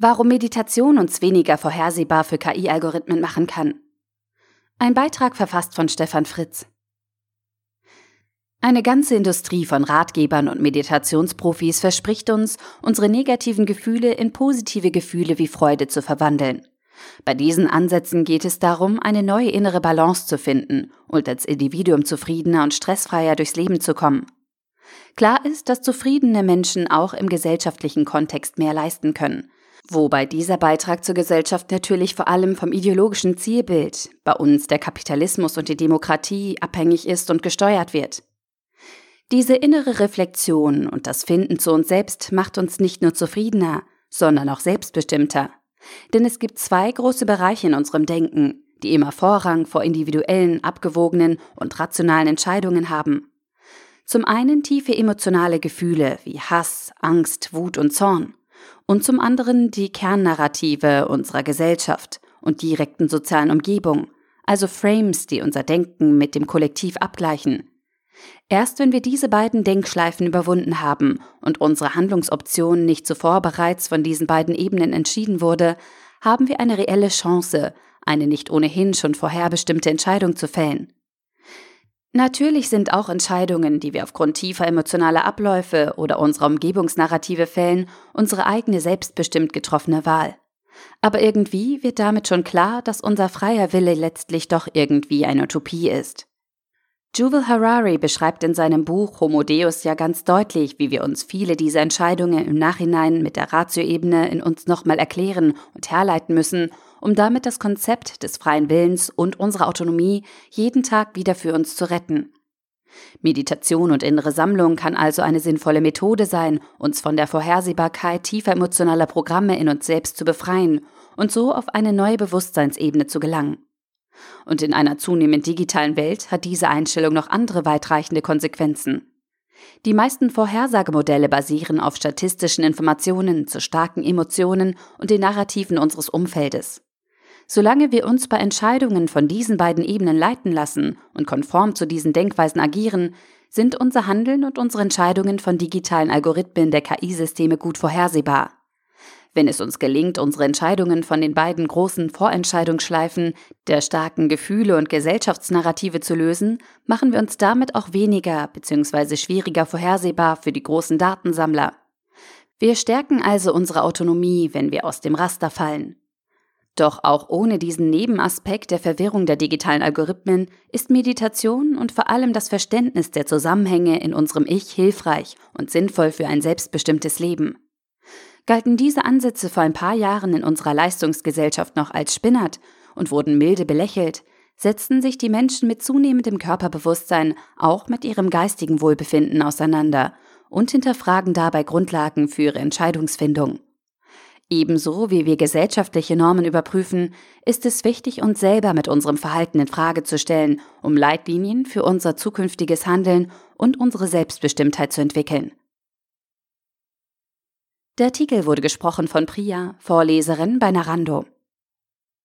Warum Meditation uns weniger vorhersehbar für KI-Algorithmen machen kann. Ein Beitrag verfasst von Stefan Fritz. Eine ganze Industrie von Ratgebern und Meditationsprofis verspricht uns, unsere negativen Gefühle in positive Gefühle wie Freude zu verwandeln. Bei diesen Ansätzen geht es darum, eine neue innere Balance zu finden und als Individuum zufriedener und stressfreier durchs Leben zu kommen. Klar ist, dass zufriedene Menschen auch im gesellschaftlichen Kontext mehr leisten können, Wobei dieser Beitrag zur Gesellschaft natürlich vor allem vom ideologischen Zielbild, bei uns der Kapitalismus und die Demokratie, abhängig ist und gesteuert wird. Diese innere Reflexion und das Finden zu uns selbst macht uns nicht nur zufriedener, sondern auch selbstbestimmter. Denn es gibt zwei große Bereiche in unserem Denken, die immer Vorrang vor individuellen, abgewogenen und rationalen Entscheidungen haben. Zum einen tiefe emotionale Gefühle wie Hass, Angst, Wut und Zorn und zum anderen die Kernnarrative unserer Gesellschaft und direkten sozialen Umgebung, also Frames, die unser Denken mit dem Kollektiv abgleichen. Erst wenn wir diese beiden Denkschleifen überwunden haben und unsere Handlungsoption nicht zuvor bereits von diesen beiden Ebenen entschieden wurde, haben wir eine reelle Chance, eine nicht ohnehin schon vorherbestimmte Entscheidung zu fällen. Natürlich sind auch Entscheidungen, die wir aufgrund tiefer emotionaler Abläufe oder unserer Umgebungsnarrative fällen, unsere eigene selbstbestimmt getroffene Wahl. Aber irgendwie wird damit schon klar, dass unser freier Wille letztlich doch irgendwie eine Utopie ist. Juval Harari beschreibt in seinem Buch Homo Deus ja ganz deutlich, wie wir uns viele dieser Entscheidungen im Nachhinein mit der Ratioebene in uns nochmal erklären und herleiten müssen um damit das Konzept des freien Willens und unsere Autonomie jeden Tag wieder für uns zu retten. Meditation und innere Sammlung kann also eine sinnvolle Methode sein, uns von der Vorhersehbarkeit tiefer emotionaler Programme in uns selbst zu befreien und so auf eine neue Bewusstseinsebene zu gelangen. Und in einer zunehmend digitalen Welt hat diese Einstellung noch andere weitreichende Konsequenzen. Die meisten Vorhersagemodelle basieren auf statistischen Informationen zu starken Emotionen und den Narrativen unseres Umfeldes. Solange wir uns bei Entscheidungen von diesen beiden Ebenen leiten lassen und konform zu diesen Denkweisen agieren, sind unser Handeln und unsere Entscheidungen von digitalen Algorithmen der KI-Systeme gut vorhersehbar. Wenn es uns gelingt, unsere Entscheidungen von den beiden großen Vorentscheidungsschleifen der starken Gefühle und Gesellschaftsnarrative zu lösen, machen wir uns damit auch weniger bzw. schwieriger vorhersehbar für die großen Datensammler. Wir stärken also unsere Autonomie, wenn wir aus dem Raster fallen. Doch auch ohne diesen Nebenaspekt der Verwirrung der digitalen Algorithmen ist Meditation und vor allem das Verständnis der Zusammenhänge in unserem Ich hilfreich und sinnvoll für ein selbstbestimmtes Leben. Galten diese Ansätze vor ein paar Jahren in unserer Leistungsgesellschaft noch als spinnert und wurden milde belächelt, setzten sich die Menschen mit zunehmendem Körperbewusstsein auch mit ihrem geistigen Wohlbefinden auseinander und hinterfragen dabei Grundlagen für ihre Entscheidungsfindung. Ebenso wie wir gesellschaftliche Normen überprüfen, ist es wichtig, uns selber mit unserem Verhalten in Frage zu stellen, um Leitlinien für unser zukünftiges Handeln und unsere Selbstbestimmtheit zu entwickeln. Der Artikel wurde gesprochen von Priya, Vorleserin bei Narando.